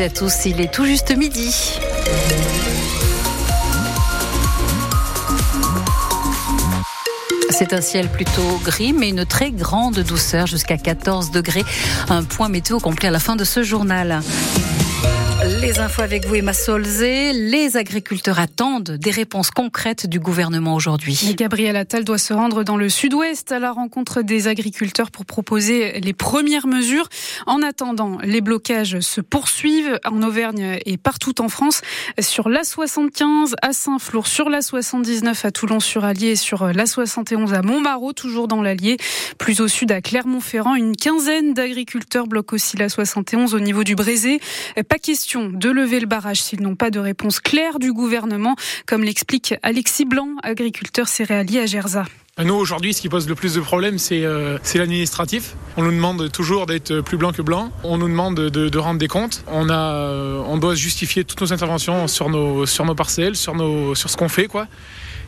à tous, il est tout juste midi. C'est un ciel plutôt gris, mais une très grande douceur jusqu'à 14 degrés. Un point météo complet à la fin de ce journal. Les infos avec vous, Emma Solzé. Les agriculteurs attendent des réponses concrètes du gouvernement aujourd'hui. Gabriel Attal doit se rendre dans le sud-ouest à la rencontre des agriculteurs pour proposer les premières mesures. En attendant, les blocages se poursuivent en Auvergne et partout en France. Sur l'A75 à Saint-Flour, sur l'A79 à Toulon-sur-Allier et sur l'A71 à Montmarot, toujours dans l'Allier. Plus au sud à Clermont-Ferrand, une quinzaine d'agriculteurs bloquent aussi l'A71 au niveau du Brézé. Pas question de lever le barrage s'ils n'ont pas de réponse claire du gouvernement, comme l'explique Alexis Blanc, agriculteur céréalier à Gerza. Nous, aujourd'hui, ce qui pose le plus de problèmes, c'est euh, l'administratif. On nous demande toujours d'être plus blanc que blanc. On nous demande de, rendre des comptes. Euh, on doit justifier toutes nos interventions sur nos, sur nos parcelles, sur, nos, sur ce qu'on fait. quoi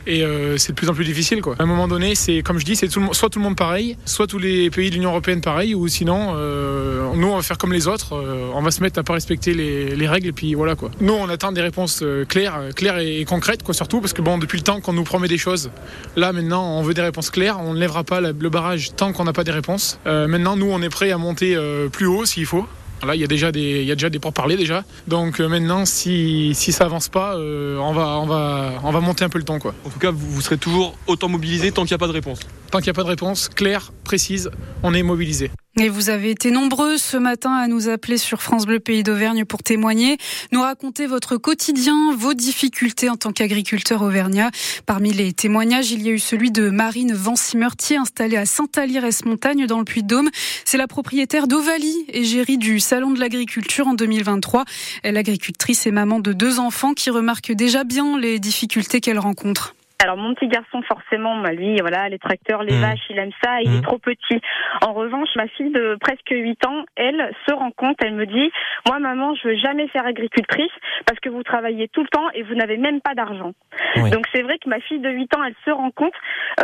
et euh, c'est de plus en plus difficile. Quoi. À un moment donné, c'est comme je dis, c'est soit tout le monde pareil, soit tous les pays de l'Union européenne pareil, ou sinon, euh, nous on va faire comme les autres, euh, on va se mettre à pas respecter les, les, règles et puis voilà quoi. Nous on attend des réponses claires, claires et, concrètes quoi surtout parce que bon depuis le temps qu'on nous promet des choses, là maintenant on veut des réponses claires, on ne lèvera pas le barrage tant qu'on n'a pas des réponses. Maintenant nous on est prêt à monter plus haut s'il faut. Là, il y a déjà des, il y a déjà des pourparlers déjà. Donc euh, maintenant, si, si ça avance pas, euh, on va, on va, on va monter un peu le temps, quoi. En tout cas, vous, vous serez toujours autant mobilisé tant qu'il n'y a pas de réponse. Tant qu'il n'y a pas de réponse claire, précise, on est mobilisé. Et vous avez été nombreux ce matin à nous appeler sur France Bleu Pays d'Auvergne pour témoigner, nous raconter votre quotidien, vos difficultés en tant qu'agriculteur auvergnat. Parmi les témoignages, il y a eu celui de Marine Vancimertier, installée à Saint-Alire-Montagne dans le Puy-de-Dôme. C'est la propriétaire d'Ovalie, égérie du Salon de l'Agriculture en 2023. L'agricultrice est maman de deux enfants qui remarquent déjà bien les difficultés qu'elle rencontre. Alors mon petit garçon forcément, bah, lui voilà les tracteurs, les Mmh. vaches, il aime ça, il Mmh. est trop petit. En revanche, ma fille de presque 8 ans, elle se rend compte, elle me dit "Moi maman, je veux jamais faire agricultrice parce que vous travaillez tout le temps et vous n'avez même pas d'argent." Oui. Donc c'est vrai que ma fille de 8 ans, elle se rend compte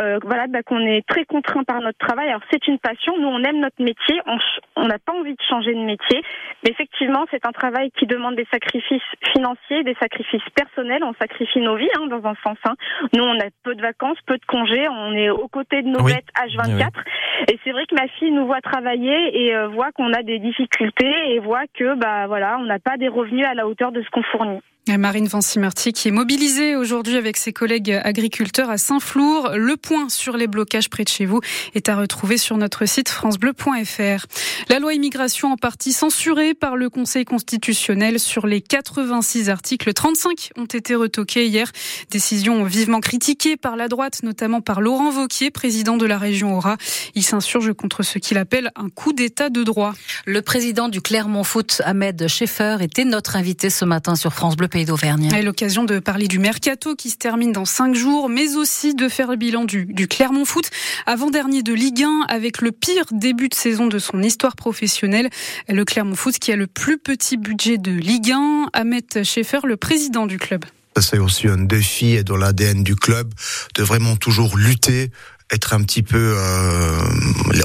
euh, voilà bah, qu'on est très contraint par notre travail. Alors c'est une passion, nous on aime notre métier, on n'a pas envie de changer de métier, mais effectivement, c'est un travail qui demande des sacrifices financiers, des sacrifices personnels, on sacrifie nos vies hein, dans un sens hein. Nous, on a peu de vacances, peu de congés, on est aux côtés de nos Oui. bêtes H24. Et c'est vrai que ma fille nous voit travailler et euh, voit qu'on a des difficultés et voit que, bah voilà, on n'a pas des revenus à la hauteur de ce qu'on fournit. Marine Vancimertier qui est mobilisée aujourd'hui avec ses collègues agriculteurs à Saint-Flour. Le point sur les blocages près de chez vous est à retrouver sur notre site francebleu.fr. La loi immigration en partie censurée par le Conseil constitutionnel sur les 86 articles. 35 ont été retoqués hier. Décision vivement critiquée par la droite, notamment par Laurent Vauquier, président de la région Aura. Il s'insurge contre ce qu'il appelle un coup d'état de droit. Le président du Clermont Foot, Ahmed Schaeffer, était notre invité ce matin sur France Bleu Pays d'Auvergne. Et l'occasion de parler du mercato qui se termine dans cinq jours, mais aussi de faire le bilan du, du Clermont Foot, avant-dernier de Ligue 1, avec le pire début de saison de son histoire professionnelle. Le Clermont Foot qui a le plus petit budget de Ligue 1. Ahmed Schaeffer, le président du club. C'est aussi un défi et dans l'ADN du club de vraiment toujours lutter être un petit peu euh,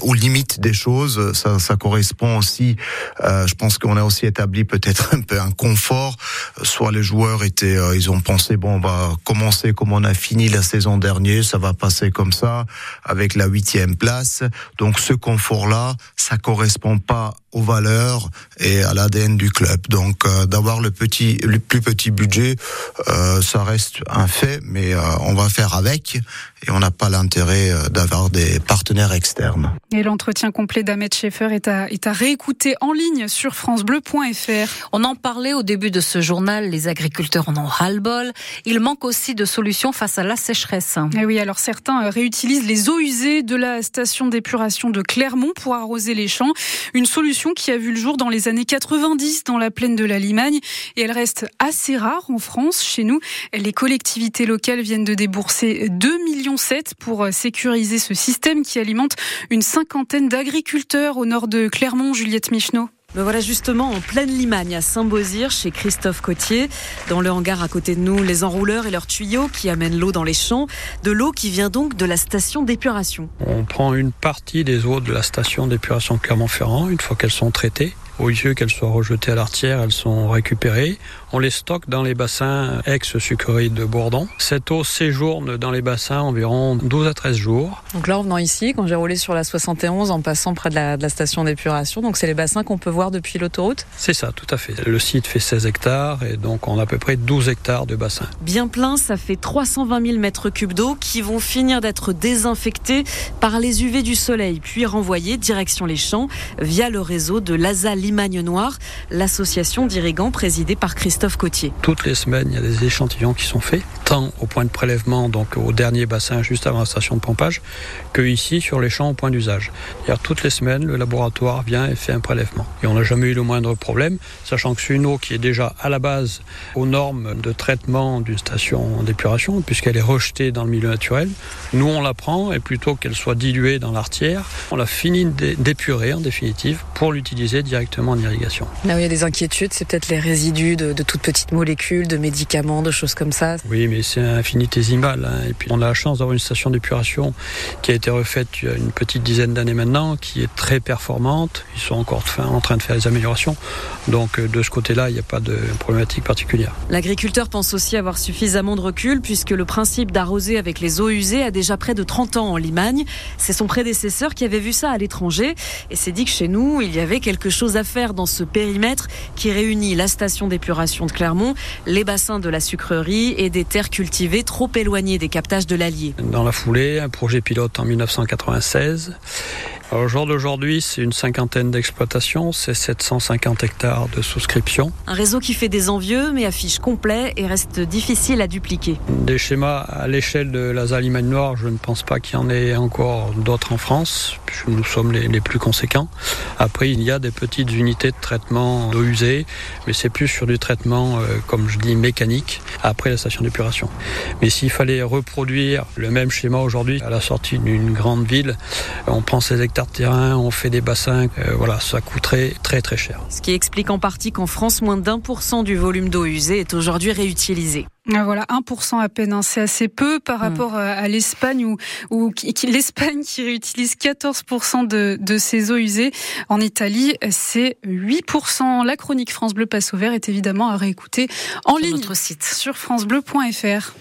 aux limites des choses. Ça, ça correspond aussi. Euh, je pense qu'on a aussi établi peut-être un peu un confort. Soit les joueurs étaient, euh, ils ont pensé bon, on va commencer comme on a fini la saison dernière, ça va passer comme ça avec la huitième place. Donc ce confort-là, ça correspond pas aux valeurs et à l'ADN du club. Donc euh, d'avoir le petit, le plus petit budget, euh, ça reste un fait, mais euh, on va faire avec et on n'a pas l'intérêt euh, d'avoir des partenaires externes. Et l'entretien complet d'Ahmed Schaeffer est à, est à réécouter en ligne sur francebleu.fr. On en parlait au début de ce journal, les agriculteurs en ont ras-le-bol. Il manque aussi de solutions face à la sécheresse. Et oui, alors certains euh, réutilisent les eaux usées de la station d'épuration de Clermont pour arroser les champs. Une solution qui a vu le jour dans les années 90 dans la plaine de la Limagne et elle reste assez rare en France. Chez nous, les collectivités locales viennent de débourser 2 millions 7 pour sécuriser ce système qui alimente une cinquantaine d'agriculteurs au nord de Clermont, Juliette Michneau. Me voilà justement en pleine Limagne à Saint-Beauzire chez Christophe Cotier. Dans le hangar à côté de nous, les enrouleurs et leurs tuyaux qui amènent l'eau dans les champs. De l'eau qui vient donc de la station d'épuration. On prend une partie des eaux de la station d'épuration Clermont-Ferrand une fois qu'elles sont traitées Au lieu qu'elles soient rejetées à l'artière, elles sont récupérées. On les stocke dans les bassins ex-sucrerie de Bourdon. Cette eau séjourne dans les bassins environ 12 à 13 jours. Donc là, en venant ici, quand j'ai roulé sur la 71 en passant près de la, de la station d'épuration, donc c'est les bassins qu'on peut voir depuis l'autoroute? C'est ça, tout à fait. Le site fait 16 hectares et donc on a à peu près 12 hectares de bassins. Bien plein, ça fait 320 000 mètres cubes d'eau qui vont finir d'être désinfectés par les UV du soleil, puis renvoyés direction les champs via le réseau de l'ASA Limagne Noire, l'association d'irrigants présidée par Christophe Cotier. Toutes les semaines, il y a des échantillons qui sont faits, tant au point de prélèvement, donc au dernier bassin juste avant la station de pompage, que ici sur les champs au point d'usage. Toutes les semaines, le laboratoire vient et fait un prélèvement. Et on n'a jamais eu le moindre problème, sachant que c'est une eau qui est déjà à la base aux normes de traitement d'une station d'épuration, puisqu'elle est rejetée dans le milieu naturel. Nous, on la prend et plutôt qu'elle soit diluée dans l'artière, on la finit d'épurer en définitive pour l'utiliser directement en irrigation. Là où il y a des inquiétudes, c'est peut-être les résidus de, de, toutes petites molécules, de médicaments, de choses comme ça. Oui, mais c'est infinitésimal. Hein. Et puis on a la chance d'avoir une station d'épuration qui a été refaite il y a une petite dizaine d'années maintenant, qui est très performante. Ils sont encore en train de faire des améliorations. Donc de ce côté-là, il n'y a pas de problématique particulière. L'agriculteur pense aussi avoir suffisamment de recul puisque le principe d'arroser avec les eaux usées a déjà près de 30 ans en Limagne. C'est son prédécesseur qui avait vu ça à l'étranger et s'est dit que chez nous, il y avait quelque chose à dans ce périmètre qui réunit la station d'épuration de Clermont, les bassins de la sucrerie et des terres cultivées trop éloignées des captages de l'Allier. Dans la foulée, un projet pilote en 1996 au jour d'aujourd'hui, c'est une cinquantaine d'exploitations, c'est 750 hectares de souscription. Un réseau qui fait des envieux, mais affiche complet et reste difficile à dupliquer. Des schémas à l'échelle de la Limagne Noire, je ne pense pas qu'il y en ait encore d'autres en France, puisque nous sommes les, les, plus conséquents. Après, il y a des petites unités de traitement d'eau usée, mais c'est plus sur du traitement, euh, comme je dis, mécanique, après la station d'épuration. Mais s'il fallait reproduire le même schéma aujourd'hui à la sortie d'une grande ville, on prend ces hectares de terrain, on fait des bassins, euh, voilà, ça coûterait très très cher. Ce qui explique en partie qu'en France, moins d'un pour cent du volume d'eau usée est aujourd'hui réutilisé. Ah, voilà, 1% à peine, hein. c'est assez peu par rapport à l'Espagne où, où l'Espagne qui réutilise 14% de, de ses eaux usées. En Italie, c'est 8%. La chronique France Bleu Passe au Vert est évidemment à réécouter en sur ligne notre site sur francebleu.fr.